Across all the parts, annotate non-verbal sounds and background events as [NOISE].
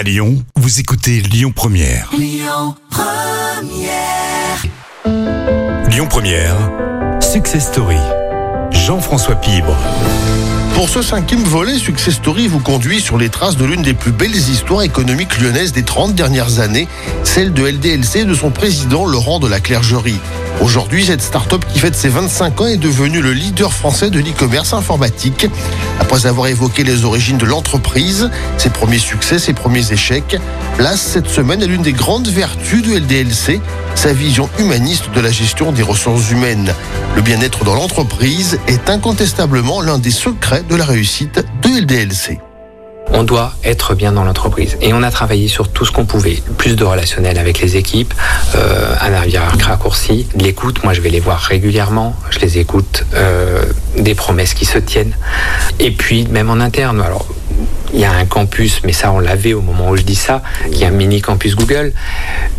À Lyon, vous écoutez Lyon Première. Lyon Lyon Première, Success Story. Jean-François Pibre. Pour ce cinquième volet, Success Story vous conduit sur les traces de l'une des plus belles histoires économiques lyonnaises des 30 dernières années, celle de LDLC et de son président Laurent de la Clergerie. Aujourd'hui, cette start-up qui fête ses 25 ans est devenue le leader français de l'e-commerce informatique. Après avoir évoqué les origines de l'entreprise, ses premiers succès, ses premiers échecs, place cette semaine à l'une des grandes vertus de LDLC, sa vision humaniste de la gestion des ressources humaines. Le bien-être dans l'entreprise est incontestablement l'un des secrets de la réussite de LDLC on doit être bien dans l'entreprise. Et on a travaillé sur tout ce qu'on pouvait. Plus de relationnel avec les équipes, euh, un navire raccourci, de l'écoute. Moi, je vais les voir régulièrement. Je les écoute. Euh, des promesses qui se tiennent. Et puis, même en interne. Alors, il y a un campus, mais ça on l'avait au moment où je dis ça, il y a un mini campus Google.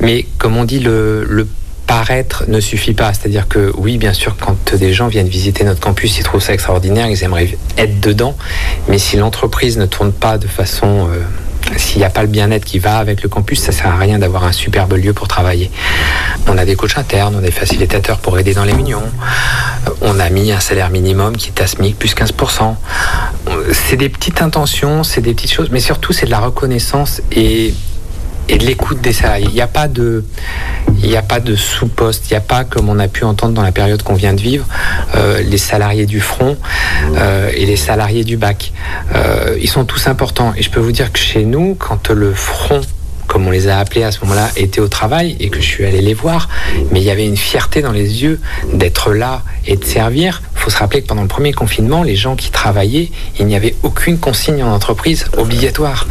Mais comme on dit, le paraître ne suffit pas. C'est-à-dire que oui, bien sûr, quand des gens viennent visiter notre campus, ils trouvent ça extraordinaire, ils aimeraient être dedans. Mais si l'entreprise ne tourne pas de façon... Euh, s'il n'y a pas le bien-être qui va avec le campus, ça sert à rien d'avoir un superbe lieu pour travailler. On a des coachs internes, on a des facilitateurs pour aider dans les réunions. On a mis un salaire minimum qui est à SMIC plus 15%. C'est des petites intentions, c'est des petites choses, mais surtout c'est de la reconnaissance et et de l'écoute des salariés. Il n'y a pas de, il n'y a pas de sous-poste, il n'y a pas, comme on a pu entendre dans la période qu'on vient de vivre, euh, les salariés du front euh, et les salariés du bac. Euh, ils sont tous importants. Et je peux vous dire que chez nous, quand le front comme on les a appelés à ce moment-là, était au travail et que je suis allé les voir. Mais il y avait une fierté dans les yeux d'être là et de servir. Il faut se rappeler que pendant le premier confinement, les gens qui travaillaient, il n'y avait aucune consigne en entreprise obligatoire.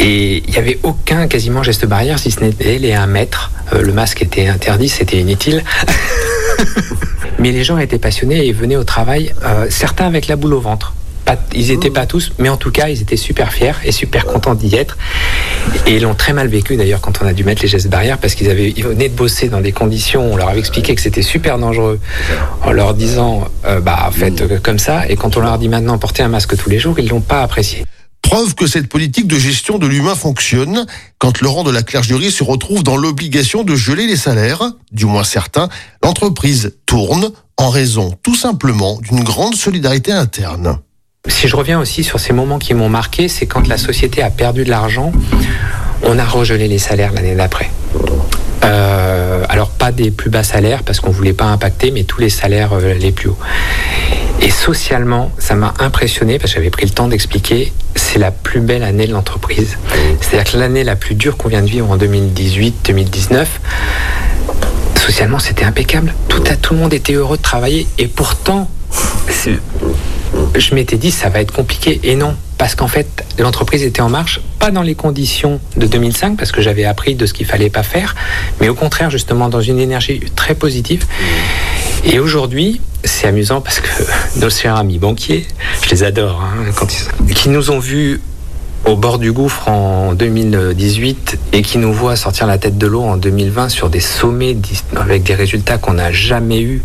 Et il n'y avait aucun quasiment geste barrière, si ce n'était les 1 mètre. Euh, le masque était interdit, c'était inutile. [LAUGHS] mais les gens étaient passionnés et venaient au travail, euh, certains avec la boule au ventre. ils n'étaient pas tous, mais en tout cas, ils étaient super fiers et super contents d'y être. Et ils l'ont très mal vécu d'ailleurs quand on a dû mettre les gestes barrières parce qu'ils avaient, ils venaient de bosser dans des conditions, on leur avait expliqué que c'était super dangereux en leur disant, euh, bah faites comme ça. Et quand on leur dit maintenant portez un masque tous les jours, ils l'ont pas apprécié. Preuve que cette politique de gestion de l'humain fonctionne quand Laurent de la Clergerie se retrouve dans l'obligation de geler les salaires, du moins certains, l'entreprise tourne en raison tout simplement d'une grande solidarité interne. Si je reviens aussi sur ces moments qui m'ont marqué, c'est quand la société a perdu de l'argent, on a regelé les salaires l'année d'après. Euh, alors pas des plus bas salaires parce qu'on voulait pas impacter, mais tous les salaires euh, les plus hauts. Et socialement, ça m'a impressionné parce que j'avais pris le temps d'expliquer, c'est la plus belle année de l'entreprise. C'est-à-dire que l'année la plus dure qu'on vient de vivre en 2018-2019, socialement, c'était impeccable. Tout, tout le monde était heureux de travailler. Et pourtant, je m'étais dit, ça va être compliqué. Et non, parce qu'en fait, l'entreprise était en marche, pas dans les conditions de 2005, parce que j'avais appris de ce qu'il fallait pas faire, mais au contraire, justement, dans une énergie très positive. Et aujourd'hui, c'est amusant parce que [LAUGHS] nos chers amis banquiers, je les adore, hein, quand ils, qui nous ont vus au bord du gouffre en 2018 et qui nous voit sortir la tête de l'eau en 2020 sur des sommets avec des résultats qu'on n'a jamais eu.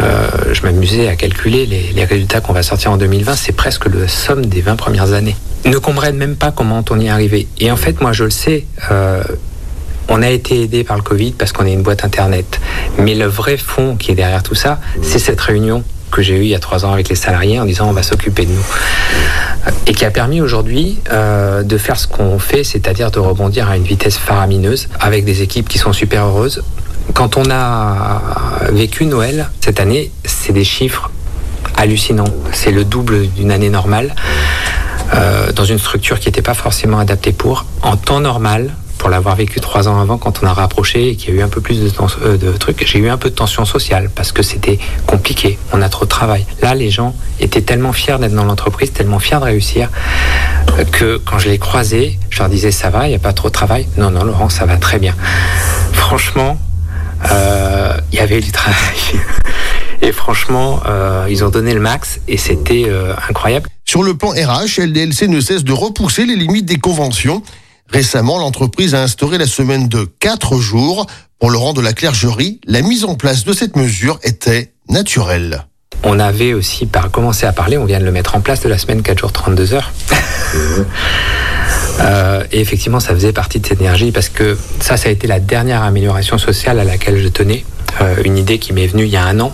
Euh, je m'amusais à calculer les, résultats qu'on va sortir en 2020, c'est presque le somme des 20 premières années. Ne comprennent même pas comment on y est arrivé. Et en fait, moi, je le sais. Euh, on a été aidé par le Covid parce qu'on est une boîte internet. Mais le vrai fond qui est derrière tout ça, c'est cette réunion que j'ai eue il y a trois ans avec les salariés en disant on va s'occuper de nous. Et qui a permis aujourd'hui euh, de faire ce qu'on fait, c'est-à-dire de rebondir à une vitesse faramineuse avec des équipes qui sont super heureuses. Quand on a vécu Noël cette année, c'est des chiffres hallucinants. C'est le double d'une année normale. Euh, dans une structure qui n'était pas forcément adaptée pour. En temps normal, pour l'avoir vécu trois ans avant, quand on a rapproché et qu'il y a eu un peu plus de, euh, de trucs, j'ai eu un peu de tension sociale parce que c'était compliqué, on a trop de travail. Là, les gens étaient tellement fiers d'être dans l'entreprise, tellement fiers de réussir, euh, que quand je les croisais, je leur disais ça va, il n'y a pas trop de travail. Non, non, Laurent, ça va très bien. Franchement, euh, il y avait du travail. [LAUGHS] Et franchement, ils ont donné le max et c'était incroyable. Sur le plan RH, LDLC ne cesse de repousser les limites des conventions. Récemment, l'entreprise a instauré la semaine de 4 jours. Pour Laurent de la Clergerie, la mise en place de cette mesure était naturelle. On avait aussi par commencé à parler, on vient de le mettre en place de la semaine 4 jours 32 heures. [LAUGHS] Euh, et effectivement, ça faisait partie de cette énergie parce que ça, ça a été la dernière amélioration sociale à laquelle je tenais. Euh, une idée qui m'est venue il y a un an,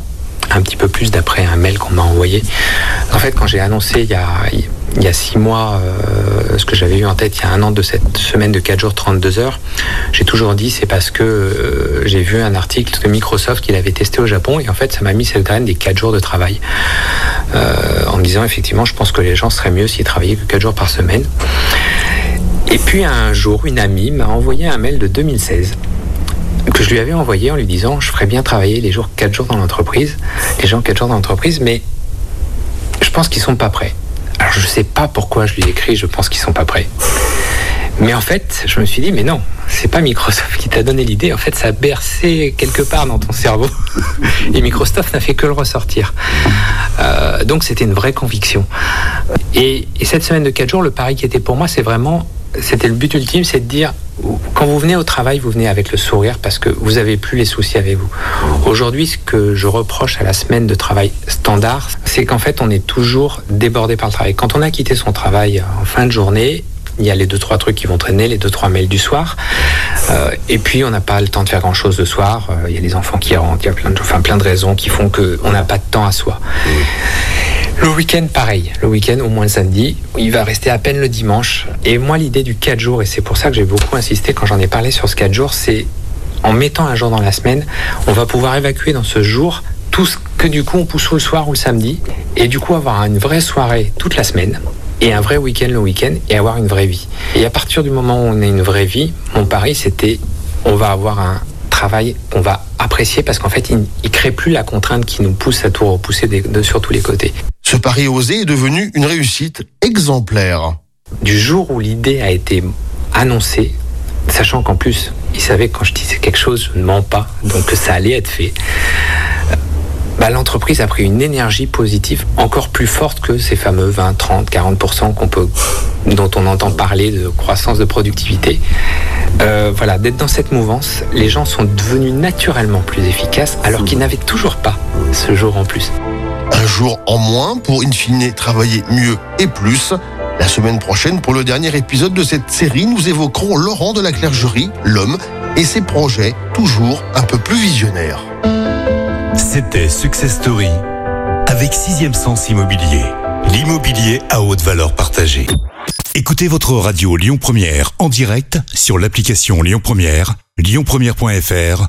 un petit peu plus d'après un mail qu'on m'a envoyé. En fait, quand j'ai annoncé il y a, il y a six mois euh, ce que j'avais eu en tête il y a un an de cette semaine de 4 jours 32 heures, j'ai toujours dit c'est parce que euh, j'ai vu un article de Microsoft qu'il avait testé au Japon et en fait ça m'a mis cette graine des 4 jours de travail. Euh, en me disant effectivement je pense que les gens seraient mieux s'ils travaillaient que 4 jours par semaine. Et puis un jour, une amie m'a envoyé un mail de 2016 que je lui avais envoyé en lui disant je ferais bien travailler les jours 4 jours dans l'entreprise, les gens 4 jours dans l'entreprise, mais je pense qu'ils sont pas prêts. Alors je sais pas pourquoi je lui ai écrit, je pense qu'ils sont pas prêts. Mais en fait, je me suis dit, mais non, c'est pas Microsoft qui t'a donné l'idée. En fait, ça a bercé quelque part dans ton cerveau. Et Microsoft n'a fait que le ressortir. Euh, donc, c'était une vraie conviction. Et, et, cette semaine de 4 jours, le pari qui était pour moi, c'est vraiment, c'était le but ultime, c'est de dire, quand vous venez au travail, vous venez avec le sourire parce que vous n'avez plus les soucis avec vous. Aujourd'hui, ce que je reproche à la semaine de travail standard, c'est qu'en fait, on est toujours débordé par le travail. Quand on a quitté son travail en fin de journée, il y a les deux trois trucs qui vont traîner, les deux trois mails du soir, euh, et puis on n'a pas le temps de faire grand chose le soir. Euh, il y a les enfants qui rentrent, il y a plein de, enfin, plein de raisons qui font que on n'a pas de temps à soi. Le week-end, pareil. Le week-end, au moins le samedi, il va rester à peine le dimanche. Et moi, l'idée du 4 jours, et c'est pour ça que j'ai beaucoup insisté quand j'en ai parlé sur ce 4 jours, c'est en mettant un jour dans la semaine, on va pouvoir évacuer dans ce jour tout ce que du coup on pousse le soir ou le samedi, et du coup avoir une vraie soirée toute la semaine, et un vrai week-end le week-end, et avoir une vraie vie. Et à partir du moment où on a une vraie vie, mon pari c'était, on va avoir un travail qu'on va apprécier parce qu'en fait, il ne crée plus la contrainte qui nous pousse à tout repousser de, de, sur tous les côtés. Pari osé est devenu une réussite exemplaire. Du jour où l'idée a été annoncée, sachant qu'en plus, il savait que quand je disais quelque chose, je ne mens pas, donc que ça allait être fait. Bah, l'entreprise a pris une énergie positive encore plus forte que ces fameux 20, 30, 40% qu'on peut, dont on entend parler de croissance de productivité. Euh, voilà, d'être dans cette mouvance, les gens sont devenus naturellement plus efficaces alors qu'ils n'avaient toujours pas ce jour en plus. Un jour en moins pour in fine travailler mieux et plus. La semaine prochaine, pour le dernier épisode de cette série, nous évoquerons Laurent de la Clergerie, l'homme, et ses projets toujours un peu plus visionnaires. C'était Success Story avec Sixième Sens Immobilier. L'immobilier à haute valeur partagée. Écoutez votre radio Lyon Première en direct sur l'application Lyon Première, lyonpremière.fr